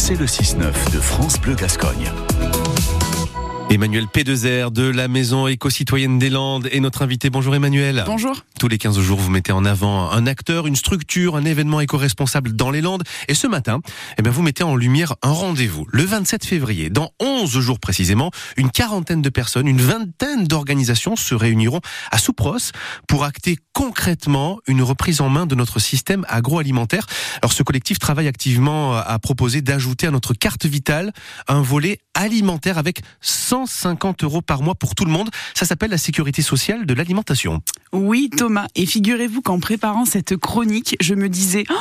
c'est le 6-9 de France Bleu Gascogne. Emmanuel P2R de la Maison éco-citoyenne des Landes est notre invité. Bonjour Emmanuel. Bonjour. Tous les 15 jours, vous mettez en avant un acteur, une structure, un événement éco-responsable dans les Landes. Et ce matin, eh bien, vous mettez en lumière un rendez-vous. Le 27 février, dans 11 jours précisément, une quarantaine de personnes, une vingtaine d'organisations se réuniront à Soupros pour acter concrètement une reprise en main de notre système agroalimentaire. Alors ce collectif travaille activement à proposer d'ajouter à notre carte vitale un volet alimentaire avec 150 euros par mois pour tout le monde. Ça s'appelle la sécurité sociale de l'alimentation. Oui, Thomas. Et figurez-vous qu'en préparant cette chronique, je me disais, oh,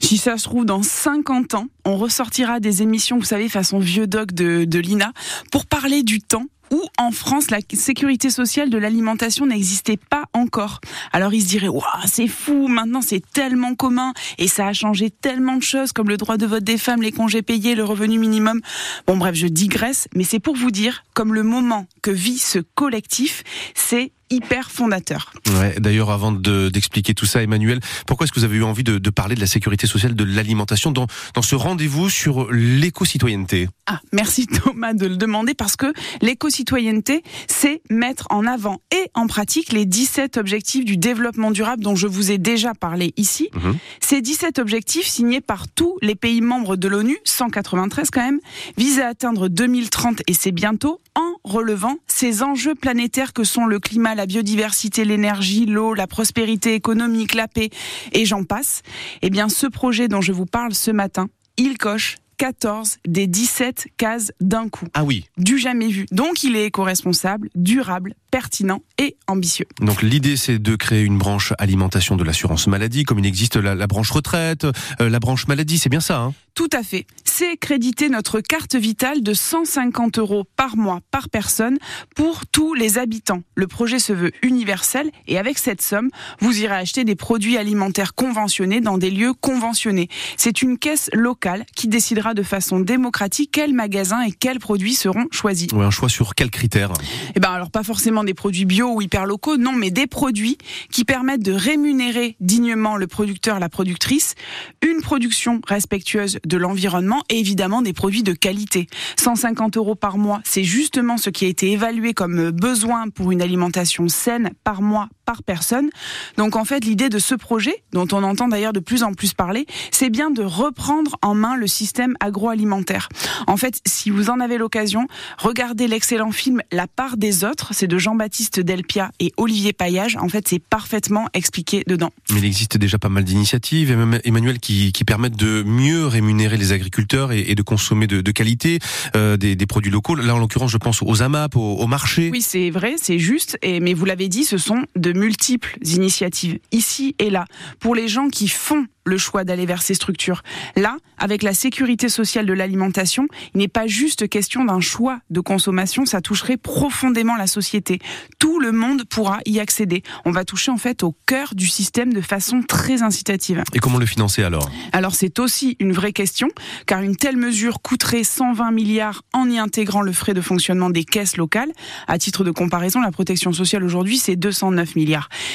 si ça se trouve, dans 50 ans, on ressortira des émissions, vous savez, façon vieux doc de, de l'INA, pour parler du temps où en France la sécurité sociale de l'alimentation n'existait pas encore. Alors ils se diraient waouh c'est fou maintenant c'est tellement commun et ça a changé tellement de choses comme le droit de vote des femmes, les congés payés, le revenu minimum. Bon bref je digresse mais c'est pour vous dire comme le moment que vit ce collectif c'est hyper fondateur. Ouais, D'ailleurs, avant d'expliquer tout ça, Emmanuel, pourquoi est-ce que vous avez eu envie de, de parler de la sécurité sociale de l'alimentation dans, dans ce rendez-vous sur l'éco-citoyenneté? Ah, merci Thomas de le demander parce que l'éco-citoyenneté, c'est mettre en avant et en pratique les 17 objectifs du développement durable dont je vous ai déjà parlé ici. Mhm. Ces 17 objectifs signés par tous les pays membres de l'ONU, 193 quand même, visent à atteindre 2030 et c'est bientôt en relevant ces enjeux planétaires que sont le climat, la biodiversité, l'énergie, l'eau, la prospérité économique, la paix, et j'en passe, eh bien ce projet dont je vous parle ce matin, il coche 14 des 17 cases d'un coup. Ah oui. Du jamais vu. Donc il est éco-responsable, durable, pertinent et ambitieux. Donc l'idée c'est de créer une branche alimentation de l'assurance maladie, comme il existe la, la branche retraite, euh, la branche maladie, c'est bien ça hein? Tout à fait. C'est créditer notre carte vitale de 150 euros par mois par personne pour tous les habitants. Le projet se veut universel et avec cette somme, vous irez acheter des produits alimentaires conventionnés dans des lieux conventionnés. C'est une caisse locale qui décidera de façon démocratique quels magasins et quels produits seront choisis. Ouais, un choix sur quels critères? Eh ben alors pas forcément des produits bio ou hyper locaux, non, mais des produits qui permettent de rémunérer dignement le producteur, la productrice, une production respectueuse de l'environnement et évidemment des produits de qualité. 150 euros par mois, c'est justement ce qui a été évalué comme besoin pour une alimentation saine par mois par personne. Donc en fait, l'idée de ce projet, dont on entend d'ailleurs de plus en plus parler, c'est bien de reprendre en main le système agroalimentaire. En fait, si vous en avez l'occasion, regardez l'excellent film La part des autres, c'est de Jean-Baptiste Delpia et Olivier Paillage. En fait, c'est parfaitement expliqué dedans. Mais il existe déjà pas mal d'initiatives, et même, Emmanuel, qui, qui permettent de mieux rémunérer les agriculteurs et, et de consommer de, de qualité euh, des, des, produits locaux. Là, en l'occurrence, je pense aux AMAP, aux, aux marchés. Oui, c'est vrai, c'est juste. Et, mais vous l'avez dit, ce sont de multiples initiatives, ici et là, pour les gens qui font le choix d'aller vers ces structures. Là, avec la sécurité sociale de l'alimentation, il n'est pas juste question d'un choix de consommation, ça toucherait profondément la société. Tout le monde pourra y accéder. On va toucher en fait au cœur du système de façon très incitative. Et comment le financer alors? Alors c'est aussi une vraie question, car une telle mesure coûterait 120 milliards en y intégrant le frais de fonctionnement des caisses locales. À titre de comparaison, la protection sociale aujourd'hui, c'est 209 milliards.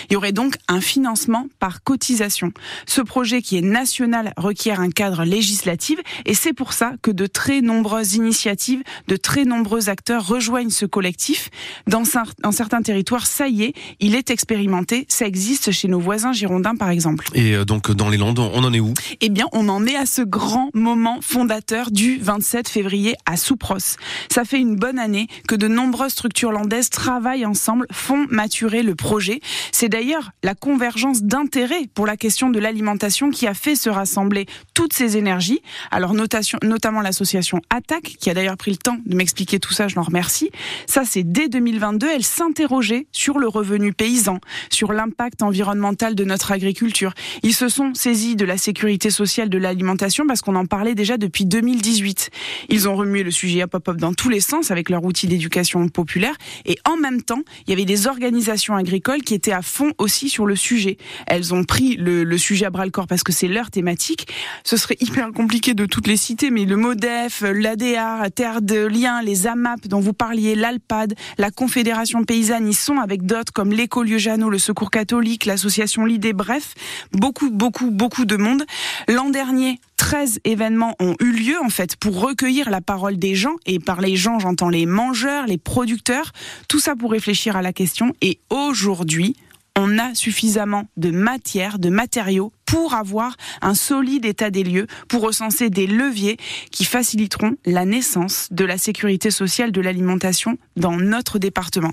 Il y aurait donc un financement par cotisation. Ce projet qui est national requiert un cadre législatif et c'est pour ça que de très nombreuses initiatives, de très nombreux acteurs rejoignent ce collectif. Dans, dans certains territoires, ça y est, il est expérimenté, ça existe chez nos voisins girondins par exemple. Et donc dans les Landes, on en est où? Eh bien, on en est à ce grand moment fondateur du 27 février à Soupros. Ça fait une bonne année que de nombreuses structures landaises travaillent ensemble, font maturer le projet. C'est d'ailleurs la convergence d'intérêts pour la question de l'alimentation qui a fait se rassembler toutes ces énergies. Alors notamment l'association Attaque, qui a d'ailleurs pris le temps de m'expliquer tout ça, je l'en remercie. Ça, c'est dès 2022, elle s'interrogeait sur le revenu paysan, sur l'impact environnemental de notre agriculture. Ils se sont saisis de la sécurité sociale de l'alimentation parce qu'on en parlait déjà depuis 2018. Ils ont remué le sujet à pop-up dans tous les sens avec leur outil d'éducation populaire et en même temps, il y avait des organisations agricoles qui étaient à fond aussi sur le sujet. Elles ont pris le, le sujet à bras le corps parce que c'est leur thématique. Ce serait hyper compliqué de toutes les citer, mais le MODEF, l'ADA, Terre de Liens, les AMAP dont vous parliez, l'ALPAD, la Confédération paysanne, ils sont avec d'autres comme l'Écolieu Jeannot, le Secours catholique, l'association L'Idée, bref, beaucoup, beaucoup, beaucoup de monde. L'an dernier, 13 événements ont eu lieu en fait pour recueillir la parole des gens. Et par les gens j'entends les mangeurs, les producteurs, tout ça pour réfléchir à la question et aujourd'hui on a suffisamment de matière, de matériaux pour avoir un solide état des lieux, pour recenser des leviers qui faciliteront la naissance de la sécurité sociale de l'alimentation dans notre département.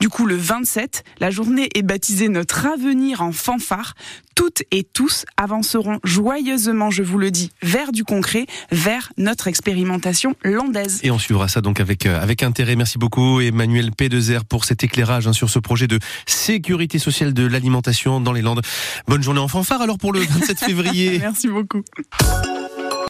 Du coup, le 27, la journée est baptisée Notre avenir en fanfare. Toutes et tous avanceront joyeusement, je vous le dis, vers du concret, vers notre expérimentation landaise. Et on suivra ça donc avec, euh, avec intérêt. Merci beaucoup Emmanuel P2R pour cet éclairage hein, sur ce projet de sécurité sociale de l'alimentation dans les Landes. Bonne journée en fanfare alors pour le 27 février. Merci beaucoup.